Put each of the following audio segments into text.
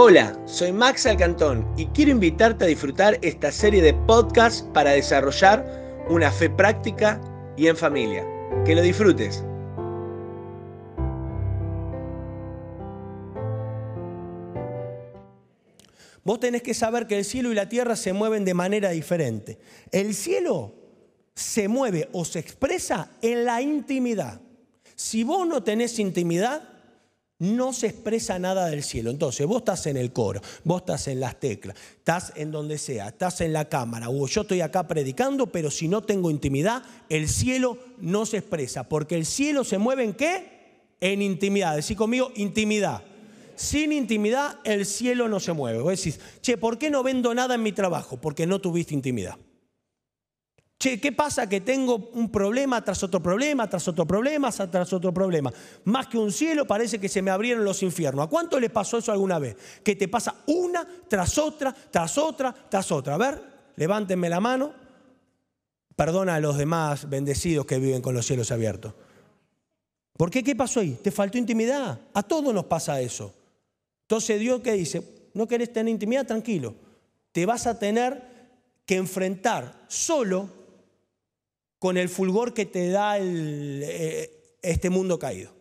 Hola, soy Max Alcantón y quiero invitarte a disfrutar esta serie de podcasts para desarrollar una fe práctica y en familia. Que lo disfrutes. Vos tenés que saber que el cielo y la tierra se mueven de manera diferente. El cielo se mueve o se expresa en la intimidad. Si vos no tenés intimidad, no se expresa nada del cielo. Entonces, vos estás en el coro, vos estás en las teclas, estás en donde sea, estás en la cámara, o yo estoy acá predicando, pero si no tengo intimidad, el cielo no se expresa, porque el cielo se mueve en qué? En intimidad. Decí conmigo, intimidad. Sin intimidad, el cielo no se mueve. Vos decís, che, ¿por qué no vendo nada en mi trabajo? Porque no tuviste intimidad. Che, ¿qué pasa? Que tengo un problema tras otro problema, tras otro problema, tras otro problema. Más que un cielo, parece que se me abrieron los infiernos. ¿A cuánto le pasó eso alguna vez? Que te pasa una tras otra, tras otra, tras otra. A ver, levántenme la mano. Perdona a los demás bendecidos que viven con los cielos abiertos. ¿Por qué? ¿Qué pasó ahí? Te faltó intimidad. A todos nos pasa eso. Entonces Dios qué dice, no querés tener intimidad, tranquilo. Te vas a tener que enfrentar solo con el fulgor que te da eh, este mundo caído.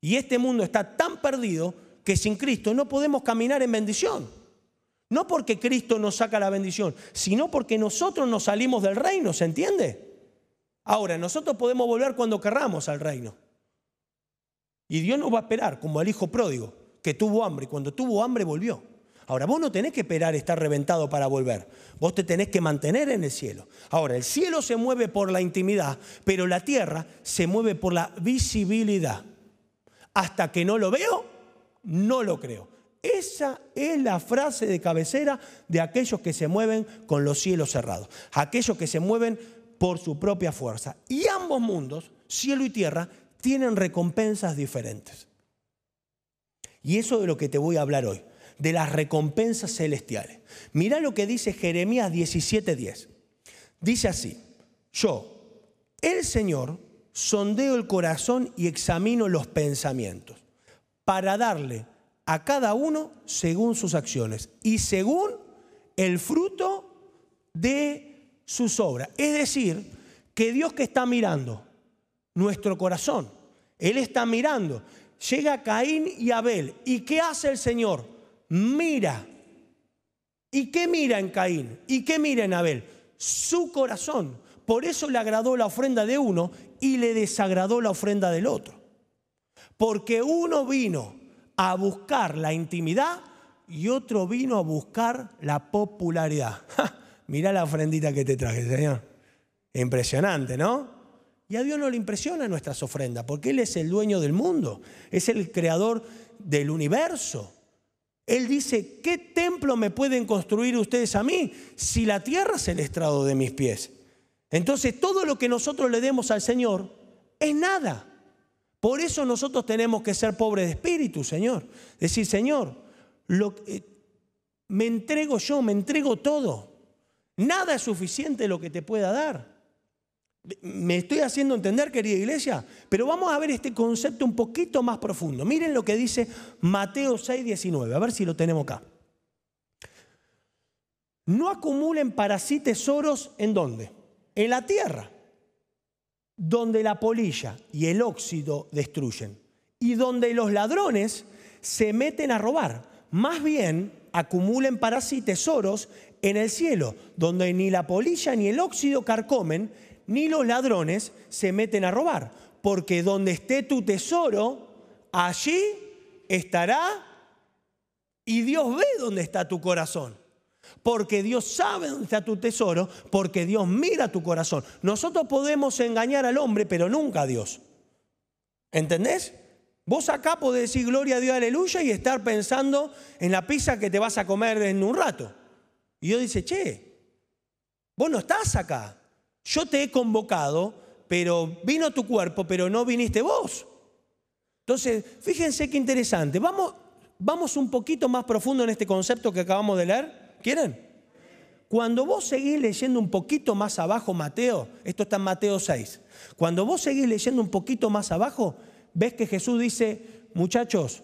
Y este mundo está tan perdido que sin Cristo no podemos caminar en bendición. No porque Cristo nos saca la bendición, sino porque nosotros nos salimos del reino, ¿se entiende? Ahora, nosotros podemos volver cuando querramos al reino. Y Dios nos va a esperar, como al hijo pródigo, que tuvo hambre, y cuando tuvo hambre volvió. Ahora, vos no tenés que esperar estar reventado para volver. Vos te tenés que mantener en el cielo. Ahora, el cielo se mueve por la intimidad, pero la tierra se mueve por la visibilidad. Hasta que no lo veo, no lo creo. Esa es la frase de cabecera de aquellos que se mueven con los cielos cerrados. Aquellos que se mueven por su propia fuerza. Y ambos mundos, cielo y tierra, tienen recompensas diferentes. Y eso es de lo que te voy a hablar hoy de las recompensas celestiales. Mira lo que dice Jeremías 17:10. Dice así, yo, el Señor, sondeo el corazón y examino los pensamientos para darle a cada uno según sus acciones y según el fruto de sus obras. Es decir, que Dios que está mirando nuestro corazón, Él está mirando. Llega Caín y Abel. ¿Y qué hace el Señor? Mira. ¿Y qué mira en Caín? ¿Y qué mira en Abel? Su corazón. Por eso le agradó la ofrenda de uno y le desagradó la ofrenda del otro. Porque uno vino a buscar la intimidad y otro vino a buscar la popularidad. Mira la ofrendita que te traje, Señor. Impresionante, ¿no? Y a Dios no le impresiona nuestras ofrendas, porque Él es el dueño del mundo, es el creador del universo. Él dice, ¿qué templo me pueden construir ustedes a mí si la tierra es el estrado de mis pies? Entonces todo lo que nosotros le demos al Señor es nada. Por eso nosotros tenemos que ser pobres de espíritu, Señor. Decir, Señor, lo, eh, me entrego yo, me entrego todo. Nada es suficiente lo que te pueda dar. Me estoy haciendo entender, querida iglesia, pero vamos a ver este concepto un poquito más profundo. Miren lo que dice Mateo 6, 19, a ver si lo tenemos acá. No acumulen para sí tesoros en dónde? En la tierra, donde la polilla y el óxido destruyen y donde los ladrones se meten a robar. Más bien, acumulen para sí tesoros en el cielo, donde ni la polilla ni el óxido carcomen ni los ladrones se meten a robar, porque donde esté tu tesoro, allí estará y Dios ve dónde está tu corazón. Porque Dios sabe dónde está tu tesoro, porque Dios mira tu corazón. Nosotros podemos engañar al hombre, pero nunca a Dios. ¿Entendés? Vos acá podés decir gloria a Dios, aleluya, y estar pensando en la pizza que te vas a comer en un rato. Y Dios dice, che, vos no estás acá yo te he convocado, pero vino tu cuerpo, pero no viniste vos. Entonces, fíjense qué interesante. Vamos, un poquito más profundo en este concepto que acabamos de leer. ¿Quieren? Cuando vos seguís leyendo un poquito más abajo Mateo, esto está en Mateo 6, cuando vos seguís leyendo un poquito más abajo, ves que Jesús dice, muchachos,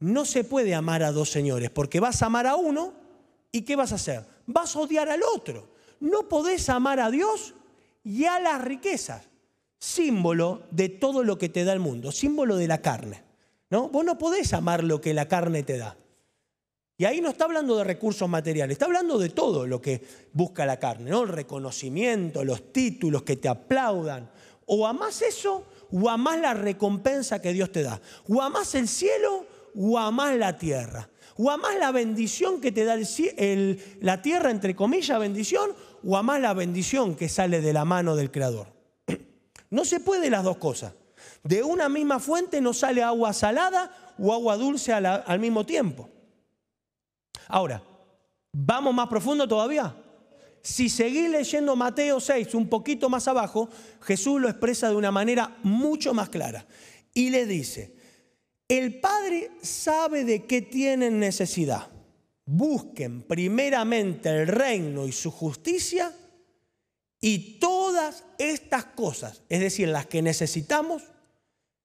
no se puede amar a dos señores, porque vas a amar a uno y ¿qué vas a hacer? Vas a odiar al otro. No podés amar a Dios y a las riquezas, símbolo de todo lo que te da el mundo, símbolo de la carne. ¿no? Vos no podés amar lo que la carne te da. Y ahí no está hablando de recursos materiales, está hablando de todo lo que busca la carne, ¿no? El reconocimiento, los títulos, que te aplaudan. O amás eso, o amás la recompensa que Dios te da. O amás el cielo, o amás la tierra. O amás la bendición que te da la tierra, entre comillas, bendición, o amás la bendición que sale de la mano del Creador. No se puede las dos cosas. De una misma fuente no sale agua salada o agua dulce al mismo tiempo. Ahora, ¿vamos más profundo todavía? Si seguís leyendo Mateo 6 un poquito más abajo, Jesús lo expresa de una manera mucho más clara. Y le dice, el Padre sabe de qué tienen necesidad. Busquen primeramente el reino y su justicia y todas estas cosas, es decir, las que necesitamos,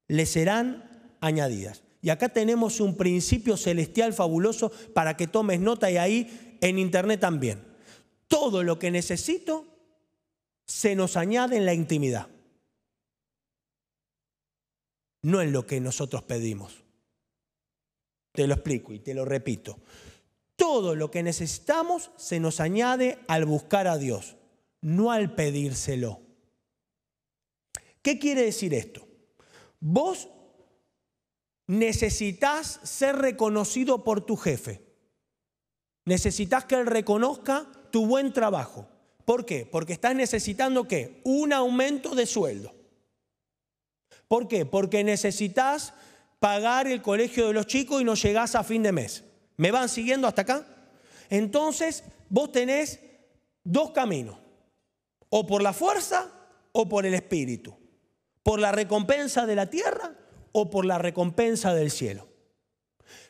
les serán añadidas. Y acá tenemos un principio celestial fabuloso para que tomes nota y ahí en internet también. Todo lo que necesito se nos añade en la intimidad. No en lo que nosotros pedimos. Te lo explico y te lo repito. Todo lo que necesitamos se nos añade al buscar a Dios, no al pedírselo. ¿Qué quiere decir esto? Vos necesitas ser reconocido por tu jefe. Necesitas que él reconozca tu buen trabajo. ¿Por qué? Porque estás necesitando qué? Un aumento de sueldo. ¿Por qué? Porque necesitas pagar el colegio de los chicos y no llegás a fin de mes. ¿Me van siguiendo hasta acá? Entonces, vos tenés dos caminos. O por la fuerza o por el espíritu. Por la recompensa de la tierra o por la recompensa del cielo.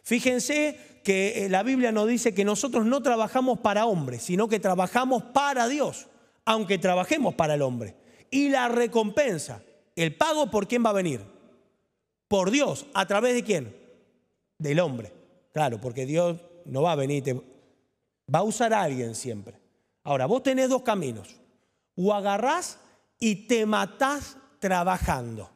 Fíjense que eh, la Biblia nos dice que nosotros no trabajamos para hombres, sino que trabajamos para Dios, aunque trabajemos para el hombre. Y la recompensa, el pago por quién va a venir? Por Dios, ¿a través de quién? Del hombre. Claro, porque Dios no va a venir, va a usar a alguien siempre. Ahora, vos tenés dos caminos. O agarrás y te matás trabajando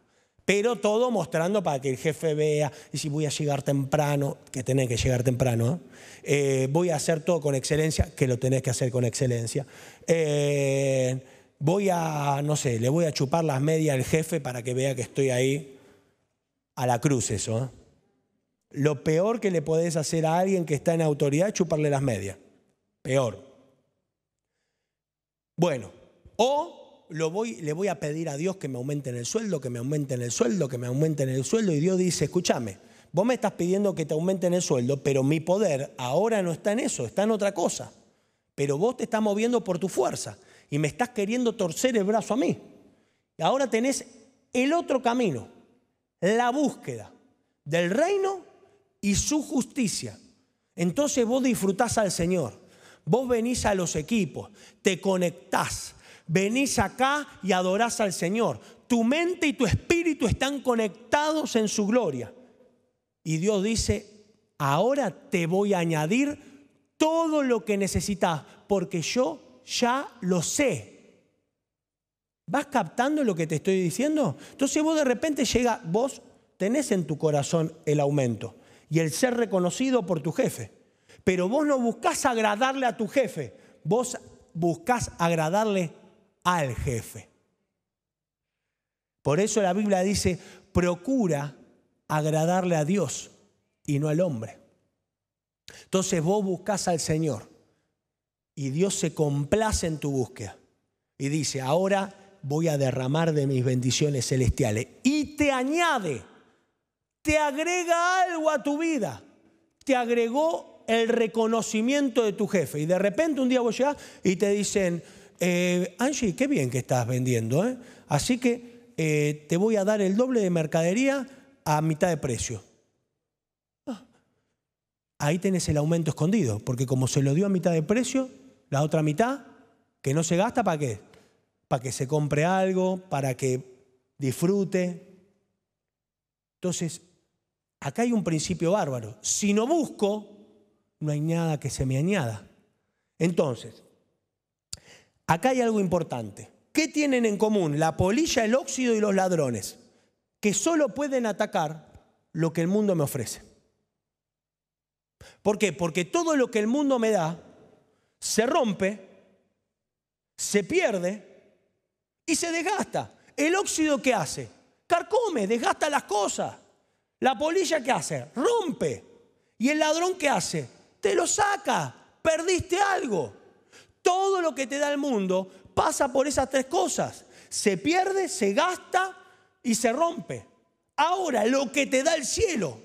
pero todo mostrando para que el jefe vea, y si voy a llegar temprano, que tenés que llegar temprano, ¿eh? Eh, voy a hacer todo con excelencia, que lo tenés que hacer con excelencia. Eh, voy a, no sé, le voy a chupar las medias al jefe para que vea que estoy ahí a la cruz eso. Lo peor que le podés hacer a alguien que está en autoridad es chuparle las medias. Peor. Bueno, o voy, le voy a pedir a Dios que me aumenten el sueldo, que me aumenten el sueldo, que me aumenten el sueldo. Y Dios dice, escúchame, vos me estás pidiendo que te aumenten el sueldo, pero mi poder ahora no está en eso, está en otra cosa. Pero vos te estás moviendo por tu fuerza y me estás queriendo torcer el brazo a mí. Ahora tenés el otro camino, la búsqueda del reino y su justicia. Entonces vos disfrutás al Señor, vos venís a los equipos, te conectás, venís acá y adorás al Señor. Tu mente y tu espíritu están conectados en su gloria. Y Dios dice, ahora te voy a añadir todo lo que necesitas, porque yo ya lo sé. ¿Vas captando lo que te estoy diciendo? Entonces vos de repente llega, vos tenés en tu corazón el aumento y el ser reconocido por tu jefe. Pero vos no buscás agradarle a tu jefe, vos buscás agradarle al jefe. Por eso la Biblia dice, procura agradarle a Dios y no al hombre. Entonces vos buscas al Señor y Dios se complace en tu búsqueda y dice, ahora voy a derramar de mis bendiciones celestiales y te añade, te agrega algo a tu vida, te agregó el reconocimiento de tu jefe y de repente un día vos llegás y te dicen, eh, Angie, qué bien que estás vendiendo, ¿eh? así que eh, te voy a dar el doble de mercadería a mitad de precio. Ah, ahí tenés el aumento escondido, porque como se lo dio a mitad de precio, la otra mitad, que no se gasta, ¿para qué? Para que se compre algo, para que disfrute. Entonces, acá hay un principio bárbaro. Si no busco, no hay nada que se me añada. Entonces, acá hay algo importante. ¿Qué tienen en común la polilla, el óxido y los ladrones? Que solo pueden atacar lo que el mundo me ofrece. ¿Por qué? Porque todo lo que el mundo me da se rompe, se pierde y se desgasta. ¿El óxido qué hace? Carcome, desgasta las cosas. La polilla qué hace? Rompe. ¿Y el ladrón qué hace? Te lo saca. Perdiste algo. Todo lo que te da el mundo pasa por esas tres cosas. Se pierde, se gasta y se rompe. Ahora, lo que te da el cielo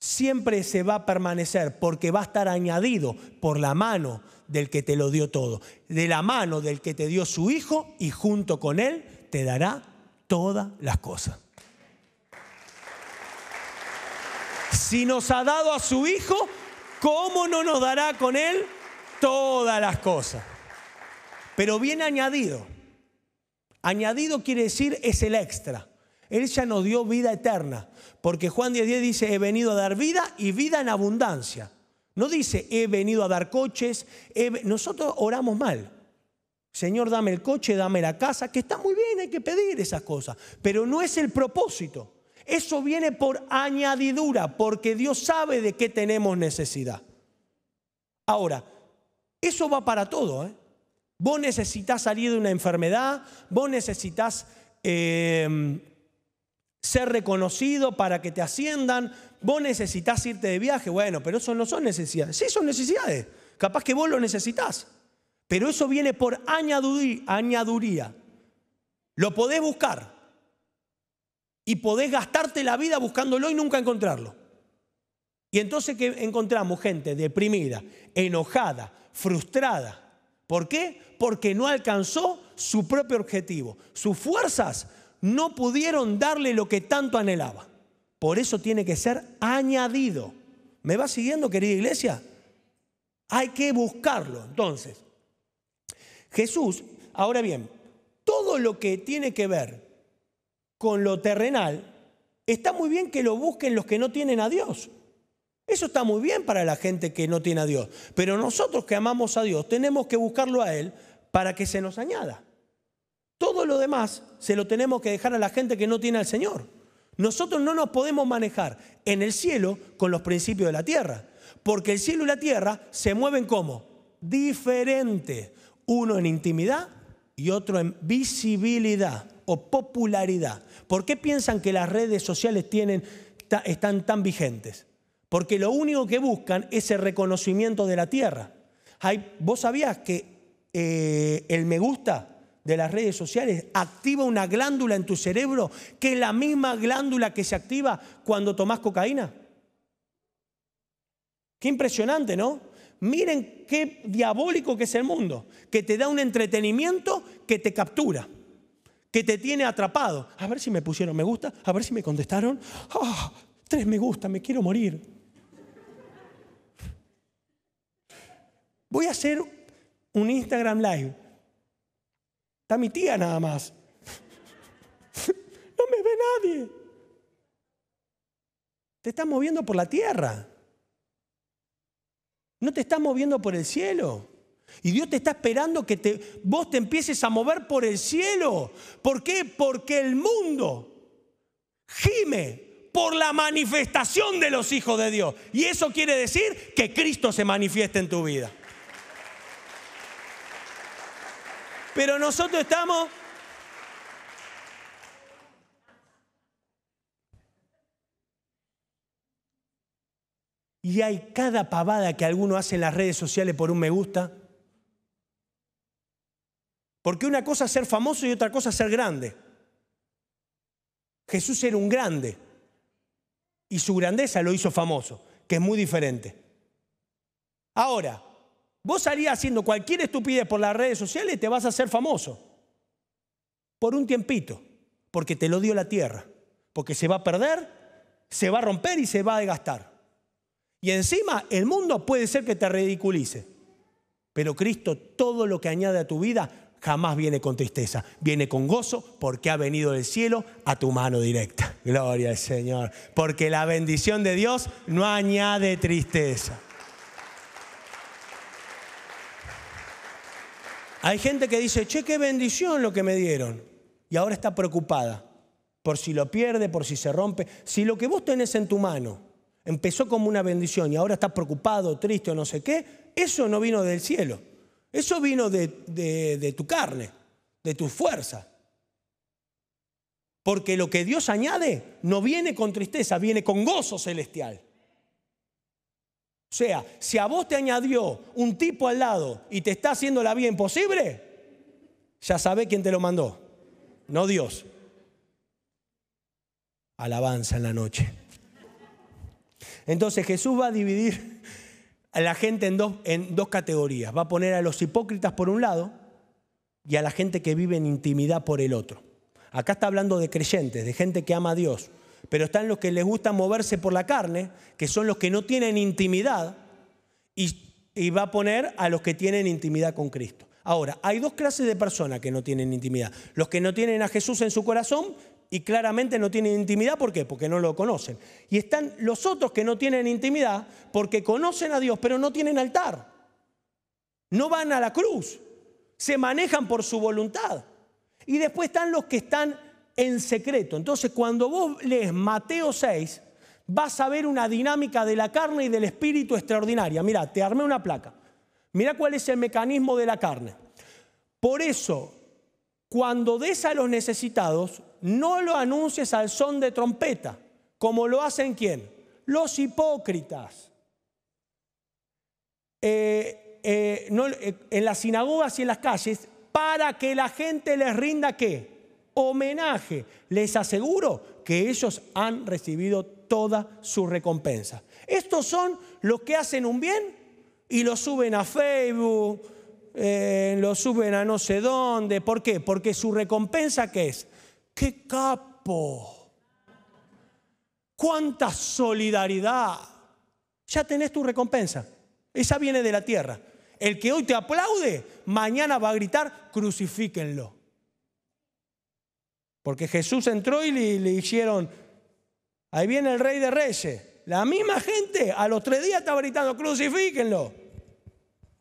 siempre se va a permanecer porque va a estar añadido por la mano del que te lo dio todo, de la mano del que te dio su hijo y junto con él te dará todas las cosas. Si nos ha dado a su hijo, ¿cómo no nos dará con él todas las cosas? Pero bien añadido. Añadido quiere decir es el extra. Él ya nos dio vida eterna, porque Juan 10.10 dice, he venido a dar vida y vida en abundancia. No dice, he venido a dar coches. Nosotros oramos mal. Señor, dame el coche, dame la casa, que está muy bien, hay que pedir esas cosas, pero no es el propósito. Eso viene por añadidura, porque Dios sabe de qué tenemos necesidad. Ahora, eso va para todo. ¿eh? Vos necesitas salir de una enfermedad, vos necesitas eh, ser reconocido para que te asciendan, vos necesitas irte de viaje, bueno, pero eso no son necesidades. Sí, son necesidades. Capaz que vos lo necesitas. Pero eso viene por añaduría. Lo podés buscar. Y podés gastarte la vida buscándolo y nunca encontrarlo. Y entonces que encontramos gente deprimida, enojada, frustrada. ¿Por qué? Porque no alcanzó su propio objetivo. Sus fuerzas no pudieron darle lo que tanto anhelaba. Por eso tiene que ser añadido. ¿Me va siguiendo, querida iglesia? Hay que buscarlo. Entonces, Jesús, ahora bien, todo lo que tiene que ver con lo terrenal, está muy bien que lo busquen los que no tienen a Dios. Eso está muy bien para la gente que no tiene a Dios. Pero nosotros que amamos a Dios tenemos que buscarlo a Él para que se nos añada. Todo lo demás se lo tenemos que dejar a la gente que no tiene al Señor. Nosotros no nos podemos manejar en el cielo con los principios de la tierra, porque el cielo y la tierra se mueven como diferente, uno en intimidad y otro en visibilidad o popularidad. ¿Por qué piensan que las redes sociales tienen, están tan vigentes? Porque lo único que buscan es el reconocimiento de la tierra. ¿Vos sabías que eh, el me gusta de las redes sociales activa una glándula en tu cerebro que es la misma glándula que se activa cuando tomas cocaína. Qué impresionante, ¿no? Miren qué diabólico que es el mundo, que te da un entretenimiento que te captura, que te tiene atrapado. A ver si me pusieron me gusta, a ver si me contestaron. Ah, tres me gusta, me quiero morir. Voy a hacer un Instagram Live Está mi tía nada más. No me ve nadie. Te estás moviendo por la tierra. No te estás moviendo por el cielo. Y Dios te está esperando que te, vos te empieces a mover por el cielo. ¿Por qué? Porque el mundo gime por la manifestación de los hijos de Dios. Y eso quiere decir que Cristo se manifieste en tu vida. Pero nosotros estamos... Y hay cada pavada que alguno hace en las redes sociales por un me gusta. Porque una cosa es ser famoso y otra cosa es ser grande. Jesús era un grande y su grandeza lo hizo famoso, que es muy diferente. Ahora, Vos salías haciendo cualquier estupidez por las redes sociales y te vas a hacer famoso. Por un tiempito. Porque te lo dio la tierra. Porque se va a perder, se va a romper y se va a desgastar. Y encima el mundo puede ser que te ridiculice. Pero Cristo todo lo que añade a tu vida jamás viene con tristeza. Viene con gozo porque ha venido del cielo a tu mano directa. Gloria al Señor. Porque la bendición de Dios no añade tristeza. Hay gente que dice, che, qué bendición lo que me dieron. Y ahora está preocupada por si lo pierde, por si se rompe. Si lo que vos tenés en tu mano empezó como una bendición y ahora estás preocupado, triste o no sé qué, eso no vino del cielo. Eso vino de, tu carne, de tu fuerza. Porque lo que Dios añade no viene con tristeza, viene con gozo celestial. O sea, si a vos te añadió un tipo al lado y te está haciendo la vida imposible, ya sabe quién te lo mandó, no Dios. Alabanza en la noche. Entonces Jesús va a dividir a la gente en dos, en dos categorías. Va a poner a los hipócritas por un lado y a la gente que vive en intimidad por el otro. Acá está hablando de creyentes, de gente que ama a Dios pero están los que les gusta moverse por la carne, que son los que no tienen intimidad, y, va a poner a los que tienen intimidad con Cristo. Ahora, hay dos clases de personas que no tienen intimidad. Los que no tienen a Jesús en su corazón y claramente no tienen intimidad, ¿por qué? Porque no lo conocen. Y están los otros que no tienen intimidad porque conocen a Dios, pero no tienen altar. No van a la cruz, se manejan por su voluntad. Y después están los que están en secreto. Entonces, cuando vos lees Mateo 6, vas a ver una dinámica de la carne y del espíritu extraordinaria. Mira, te armé una placa. Mira cuál es el mecanismo de la carne. Por eso, cuando des a los necesitados, no lo anuncies al son de trompeta, como lo hacen quién? Los hipócritas. Eh, eh, eh, en las sinagogas y en las calles, para que la gente les rinda qué? homenaje. Les aseguro que ellos han recibido toda su recompensa. Estos son los que hacen un bien y lo suben a Facebook, lo suben a no sé dónde. ¿Por qué? Porque su recompensa ¿qué es? ¡Qué capo! ¡Cuánta solidaridad! Ya tenés tu recompensa. Esa viene de la tierra. El que hoy te aplaude, mañana va a gritar, crucifíquenlo. Porque Jesús entró y le, hicieron, ahí viene el rey de reyes. La misma gente a los tres días estaba gritando, crucifíquenlo.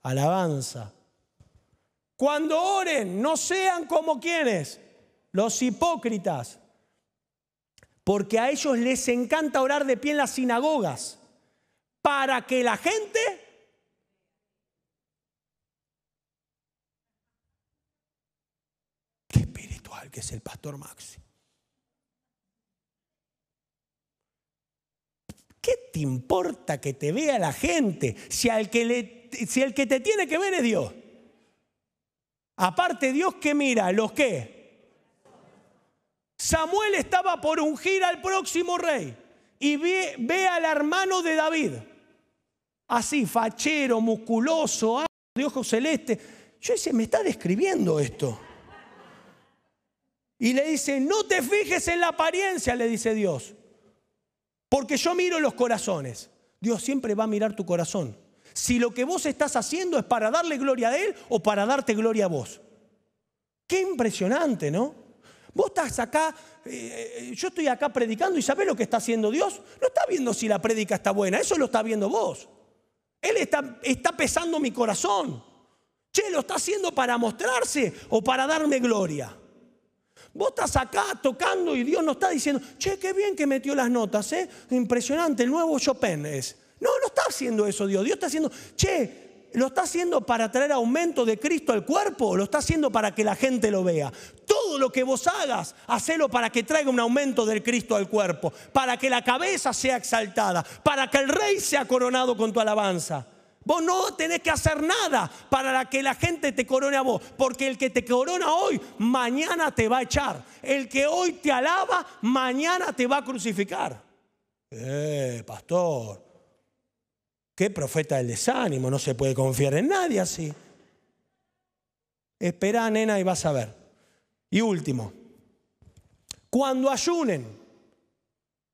Alabanza. Cuando oren, no sean como quienes, los hipócritas. Porque a ellos les encanta orar de pie en las sinagogas. Para que la gente que es el pastor Maxi. ¿Qué te importa que te vea la gente si, al que si el que te tiene que ver es Dios? Aparte, Dios que mira, ¿los qué? Samuel estaba por ungir al próximo rey y ve, ve al hermano de David, así, fachero, musculoso, de ojos celestes. Yo dice, me está describiendo esto. Y le dice, no te fijes en la apariencia, le dice Dios, porque yo miro los corazones. Dios siempre va a mirar tu corazón. Si lo que vos estás haciendo es para darle gloria a Él o para darte gloria a vos. Qué impresionante, ¿no? Vos estás acá, eh, eh, yo estoy acá predicando y ¿sabés lo que está haciendo Dios? No está viendo si la prédica está buena, eso lo está viendo vos. Él está, pesando mi corazón. Che, lo está haciendo para mostrarse o para darme gloria. Vos estás acá tocando y Dios nos está diciendo, che, qué bien que metió las notas, ¿eh? Impresionante, el nuevo Chopin es. No, no está haciendo eso Dios. Dios está haciendo, che, ¿lo está haciendo para traer aumento de Cristo al cuerpo lo está haciendo para que la gente lo vea? Todo lo que vos hagas, hacelo para que traiga un aumento del Cristo al cuerpo, para que la cabeza sea exaltada, para que el rey sea coronado con tu alabanza. Vos no tenés que hacer nada para que la gente te corone a vos, porque el que te corona hoy, mañana te va a echar. El que hoy te alaba, mañana te va a crucificar. Eh, pastor, qué profeta del desánimo, no se puede confiar en nadie así. Espera, nena, y vas a ver. Y último, cuando ayunen,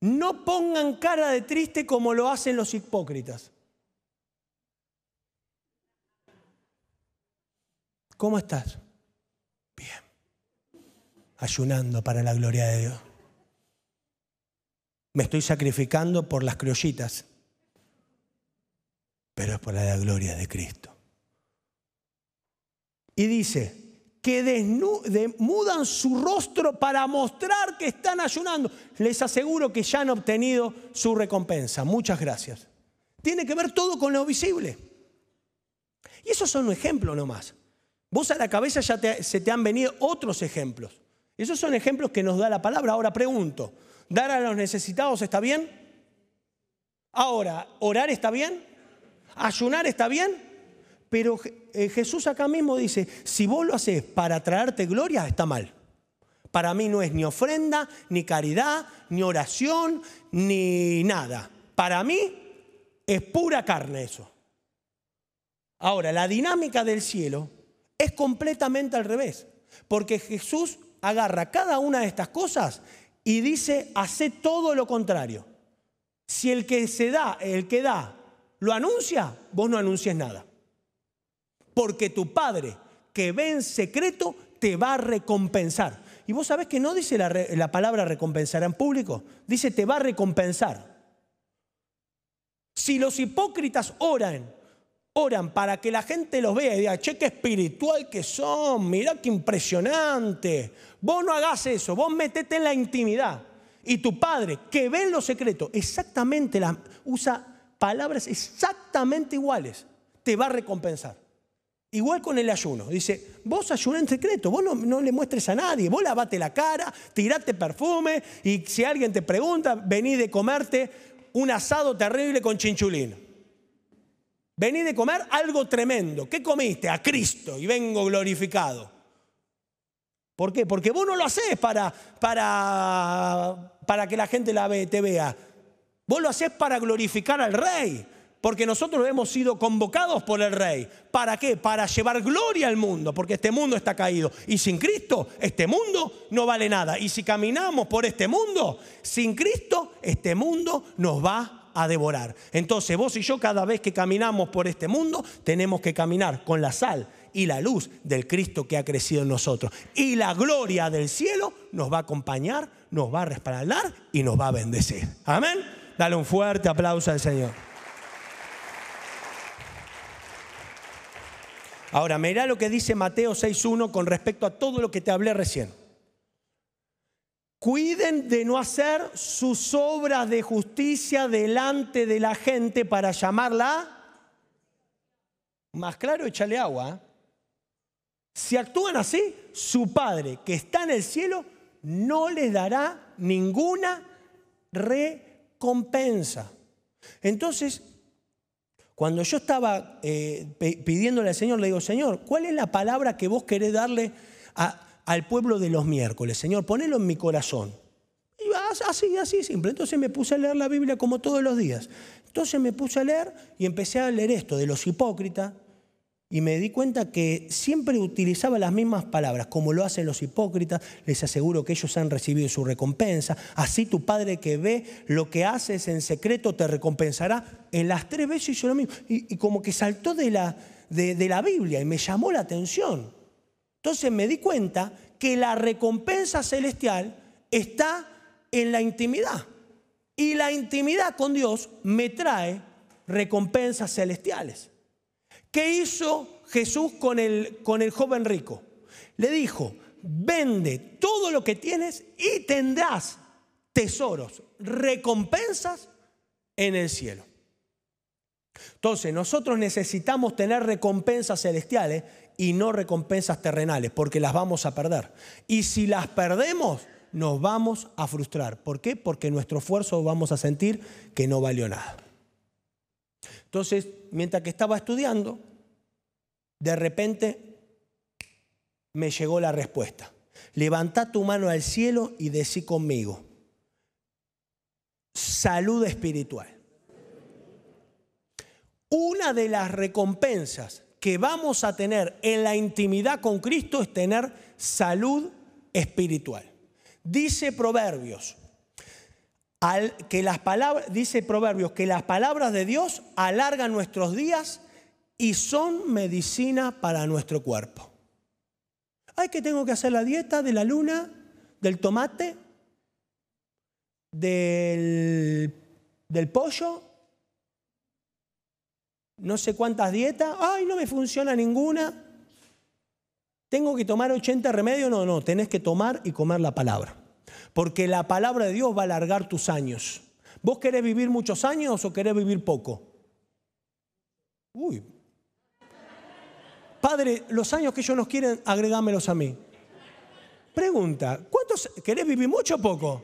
no pongan cara de triste como lo hacen los hipócritas. ¿Cómo estás? Bien. Ayunando para la gloria de Dios. Me estoy sacrificando por las criollitas, pero es por la gloria de Cristo. Y dice, que desmudan su rostro para mostrar que están ayunando. Les aseguro que ya han obtenido su recompensa. Muchas gracias. Tiene que ver todo con lo visible. Y esos son ejemplos nomás. Vos a la cabeza ya se te han venido otros ejemplos. Esos son ejemplos que nos da la palabra. Ahora pregunto, ¿dar a los necesitados está bien? Ahora, ¿orar está bien? ¿Ayunar está bien? Pero eh, Jesús acá mismo dice, si vos lo haces para traerte gloria, está mal. Para mí no es ni ofrenda, ni caridad, ni oración, ni nada. Para mí es pura carne eso. Ahora, la dinámica del cielo es completamente al revés, porque Jesús agarra cada una de estas cosas y dice, hace todo lo contrario. Si el que se da, el que da, lo anuncia, vos no anuncias nada porque tu Padre que ve en secreto te va a recompensar. Y vos sabés que no dice la, palabra recompensar en público, dice te va a recompensar. Si los hipócritas oran, oran para que la gente los vea y diga, che, qué espiritual que son, mirá qué impresionante. Vos no hagas eso, vos metete en la intimidad. Y tu padre, que ve en lo secreto, exactamente, usa palabras exactamente iguales, te va a recompensar. Igual con el ayuno. Dice, vos ayuná en secreto, vos no, le muestres a nadie, vos lavate la cara, tirate perfume y si alguien te pregunta, vení de comerte un asado terrible con chinchulín. Vení de comer algo tremendo. ¿Qué comiste? A Cristo y vengo glorificado. ¿Por qué? Porque vos no lo haces para, para, para que la gente la ve, te vea. Vos lo haces para glorificar al rey porque nosotros hemos sido convocados por el Rey. ¿Para qué? Para llevar gloria al mundo, porque este mundo está caído. Y sin Cristo, este mundo no vale nada. Y si caminamos por este mundo, sin Cristo, este mundo nos va a devorar. Entonces vos y yo cada vez que caminamos por este mundo, tenemos que caminar con la sal y la luz del Cristo que ha crecido en nosotros. Y la gloria del cielo nos va a acompañar, nos va a respaldar y nos va a bendecir. Amén. Dale un fuerte aplauso al Señor. Ahora, mirá lo que dice Mateo 6.1 con respecto a todo lo que te hablé recién. Cuiden de no hacer sus obras de justicia delante de la gente para llamarla. Más claro, échale agua. ¿eh? Si actúan así, su Padre que está en el cielo no les dará ninguna recompensa. Entonces, cuando yo estaba eh, pidiéndole al Señor, le digo, Señor, ¿cuál es la palabra que vos querés darle al pueblo de los miércoles? Señor, ponelo en mi corazón. Y así, así simple. Entonces me puse a leer la Biblia como todos los días. Entonces me puse a leer y empecé a leer esto de los hipócritas, y me di cuenta que siempre utilizaba las mismas palabras, como lo hacen los hipócritas, les aseguro que ellos han recibido su recompensa, así tu Padre que ve lo que haces en secreto te recompensará. En las tres veces hizo lo mismo, y, como que saltó de la, de, la Biblia y me llamó la atención. Entonces me di cuenta que la recompensa celestial está en la intimidad. Y la intimidad con Dios me trae recompensas celestiales. ¿Qué hizo Jesús con el, con el joven rico? Le dijo, vende todo lo que tienes y tendrás tesoros, recompensas en el cielo. Entonces, nosotros necesitamos tener recompensas celestiales y no recompensas terrenales, porque las vamos a perder. Y si las perdemos, nos vamos a frustrar. ¿Por qué? Porque nuestro esfuerzo vamos a sentir que no valió nada. Entonces, mientras que estaba estudiando, de repente me llegó la respuesta. Levanta tu mano al cielo y decí conmigo. Salud espiritual. Una de las recompensas que vamos a tener en la intimidad con Cristo es tener salud espiritual. Dice Proverbios que las palabras, dice Proverbios que las palabras de Dios alargan nuestros días y son medicina para nuestro cuerpo. Ay, que tengo que hacer la dieta de la luna, del tomate. del, del pollo, no sé cuántas dietas, ay, no me funciona ninguna. ¿Tengo que tomar 80 remedios? No, no, tenés que tomar y comer la palabra. Porque la palabra de Dios va a alargar tus años. ¿Vos querés vivir muchos años o querés vivir poco? Uy. Padre, los años que ellos nos quieren, agregámelos a mí. Pregunta, ¿cuántos querés vivir mucho o poco?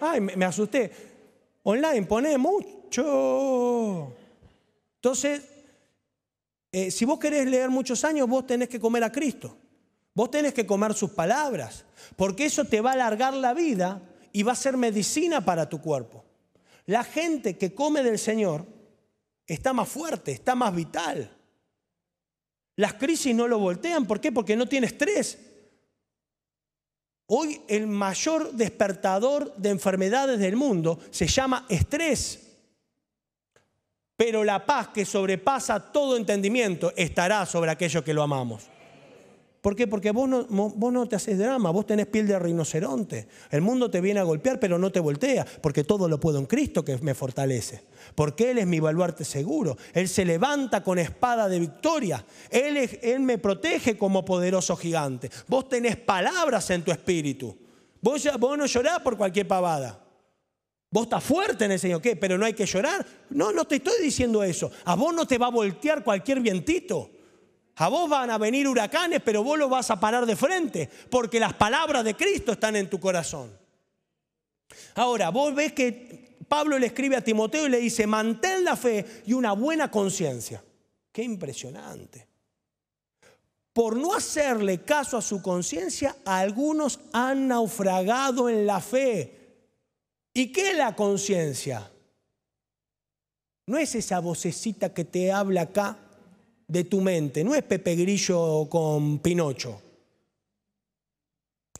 Ay, me, asusté. Online, pone mucho. Entonces, eh, si vos querés leer muchos años, vos tenés que comer a Cristo. Vos tenés que comer sus palabras, porque eso te va a alargar la vida y va a ser medicina para tu cuerpo. La gente que come del Señor está más fuerte, está más vital. Las crisis no lo voltean, ¿por qué? Porque no tiene estrés. Hoy el mayor despertador de enfermedades del mundo se llama estrés. Pero la paz que sobrepasa todo entendimiento estará sobre aquellos que lo amamos. ¿Por qué? Porque vos no, vos no te haces drama, vos tenés piel de rinoceronte. El mundo te viene a golpear, pero no te voltea, porque todo lo puedo en Cristo que me fortalece. Porque Él es mi baluarte seguro. Él se levanta con espada de victoria. Él, él me protege como poderoso gigante. Vos tenés palabras en tu espíritu. Vos, vos no llorás por cualquier pavada. Vos estás fuerte en el Señor, ¿qué? Pero no hay que llorar. No, no te estoy diciendo eso. A vos no te va a voltear cualquier vientito. A vos van a venir huracanes, pero vos lo vas a parar de frente, porque las palabras de Cristo están en tu corazón. Ahora, vos ves que Pablo le escribe a Timoteo y le dice, mantén la fe y una buena conciencia. Qué impresionante. Por no hacerle caso a su conciencia, algunos han naufragado en la fe. ¿Y qué es la conciencia? No es esa vocecita que te habla acá de tu mente, no es Pepe Grillo con Pinocho.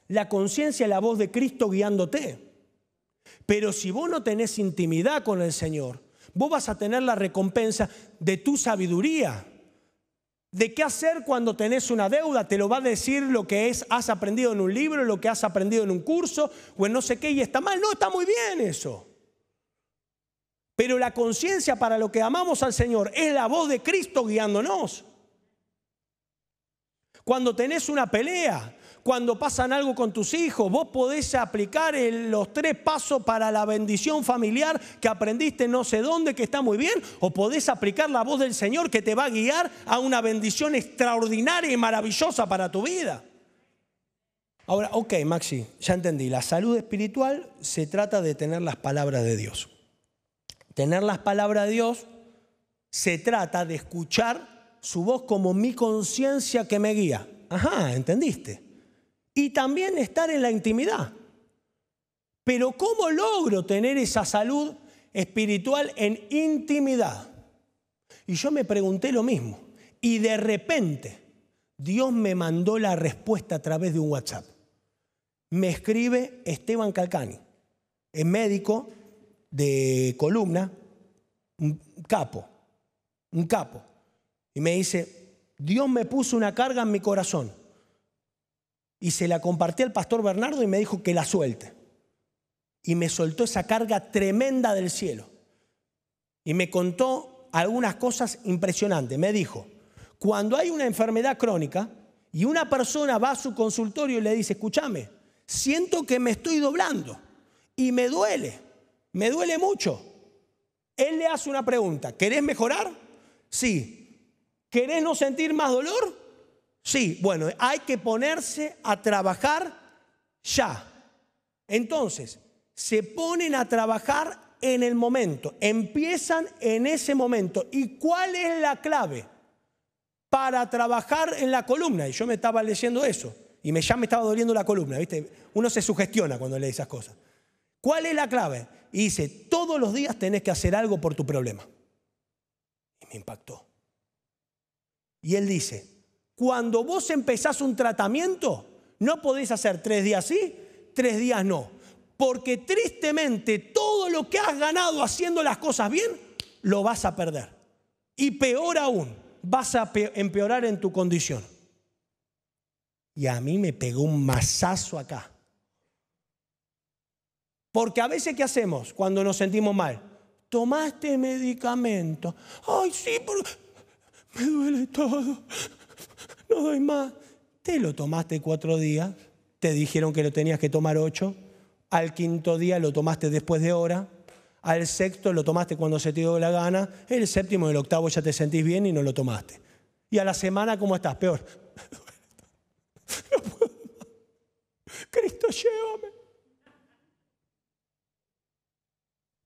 La conciencia es la voz de Cristo guiándote. Pero si vos no tenés intimidad con el Señor, vos vas a tener la recompensa de tu sabiduría. De qué hacer cuando tenés una deuda, te lo va a decir lo que es, has aprendido en un libro, lo que has aprendido en un curso o en no sé qué y está mal. No, está muy bien eso. Pero la conciencia para lo que amamos al Señor es la voz de Cristo guiándonos. Cuando tenés una pelea, cuando pasan algo con tus hijos, vos podés aplicar los tres pasos para la bendición familiar que aprendiste no sé dónde, que está muy bien, o podés aplicar la voz del Señor que te va a guiar a una bendición extraordinaria y maravillosa para tu vida. Ahora, ok, Maxi, ya entendí, la salud espiritual se trata de tener las palabras de Dios. Tener las palabras de Dios se trata de escuchar su voz como mi conciencia que me guía. Ajá, ¿entendiste? Y también estar en la intimidad. Pero ¿cómo logro tener esa salud espiritual en intimidad? Y yo me pregunté lo mismo. Y de repente Dios me mandó la respuesta a través de un WhatsApp. Me escribe Esteban Calcani, es médico, de columna, un capo, un capo. Y me dice, Dios me puso una carga en mi corazón. Y se la compartí al pastor Bernardo y me dijo que la suelte. Y me soltó esa carga tremenda del cielo. Y me contó algunas cosas impresionantes. Me dijo, cuando hay una enfermedad crónica y una persona va a su consultorio y le dice, escúchame, siento que me estoy doblando y me duele me duele mucho. Él le hace una pregunta, ¿querés mejorar? Sí. ¿Querés no sentir más dolor? Sí. Bueno, hay que ponerse a trabajar ya. Entonces, se ponen a trabajar en el momento, empiezan en ese momento. ¿Y cuál es la clave para trabajar en la columna? Y yo me estaba leyendo eso y ya me estaba doliendo la columna, ¿viste? Uno se sugestiona cuando lee esas cosas. ¿Cuál es la clave? Y dice, todos los días tenés que hacer algo por tu problema. Y me impactó. Y él dice, cuando vos empezás un tratamiento, no podés hacer tres días sí, tres días no. Porque tristemente todo lo que has ganado haciendo las cosas bien, lo vas a perder. Y peor aún, vas a empeorar en tu condición. Y a mí me pegó un mazazo acá. Porque a veces, ¿qué hacemos cuando nos sentimos mal? Tomaste medicamento. Ay, sí, me duele todo. No doy más. Te lo tomaste cuatro días. Te dijeron que lo tenías que tomar ocho. Al quinto día lo tomaste después de hora. Al sexto lo tomaste cuando se te dio la gana. El séptimo y el octavo ya te sentís bien y no lo tomaste. Y a la semana, ¿cómo estás? Peor. No puedo. Cristo, llévame.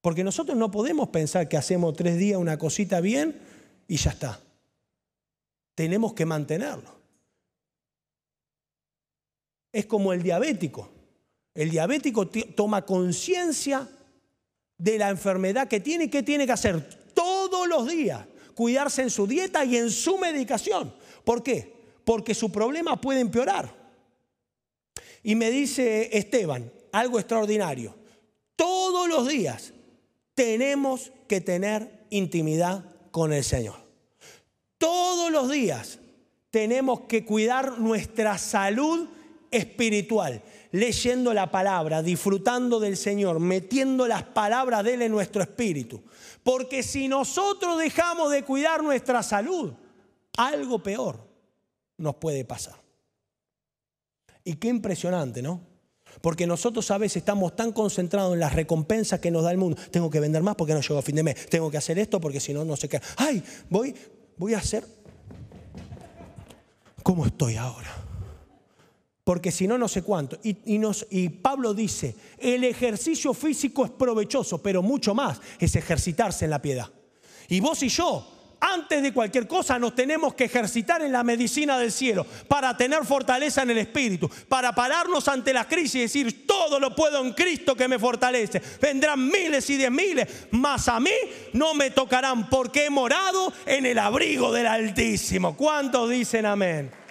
Porque nosotros no podemos pensar que hacemos tres días una cosita bien y ya está. Tenemos que mantenerlo. Es como el diabético. El diabético toma conciencia de la enfermedad que tiene y qué tiene que hacer todos los días. Cuidarse en su dieta y en su medicación. ¿Por qué? Porque su problema puede empeorar. Y me dice Esteban, algo extraordinario. Todos los días tenemos que tener intimidad con el Señor. Todos los días tenemos que cuidar nuestra salud espiritual, leyendo la palabra, disfrutando del Señor, metiendo las palabras de Él en nuestro espíritu. Porque si nosotros dejamos de cuidar nuestra salud, algo peor nos puede pasar. Y qué impresionante, ¿no? Porque nosotros a veces estamos tan concentrados en las recompensas que nos da el mundo. Tengo que vender más porque no llego a fin de mes. Tengo que hacer esto porque si no, no sé qué. Ay, voy, voy a hacer como estoy ahora. Porque si no, no sé cuánto. Y Pablo dice, el ejercicio físico es provechoso, pero mucho más es ejercitarse en la piedad. Y vos y yo antes de cualquier cosa nos tenemos que ejercitar en la medicina del cielo para tener fortaleza en el espíritu, para pararnos ante la crisis y decir, todo lo puedo en Cristo que me fortalece. Vendrán miles y diez miles, mas a mí no me tocarán porque he morado en el abrigo del Altísimo. ¿Cuántos dicen amén?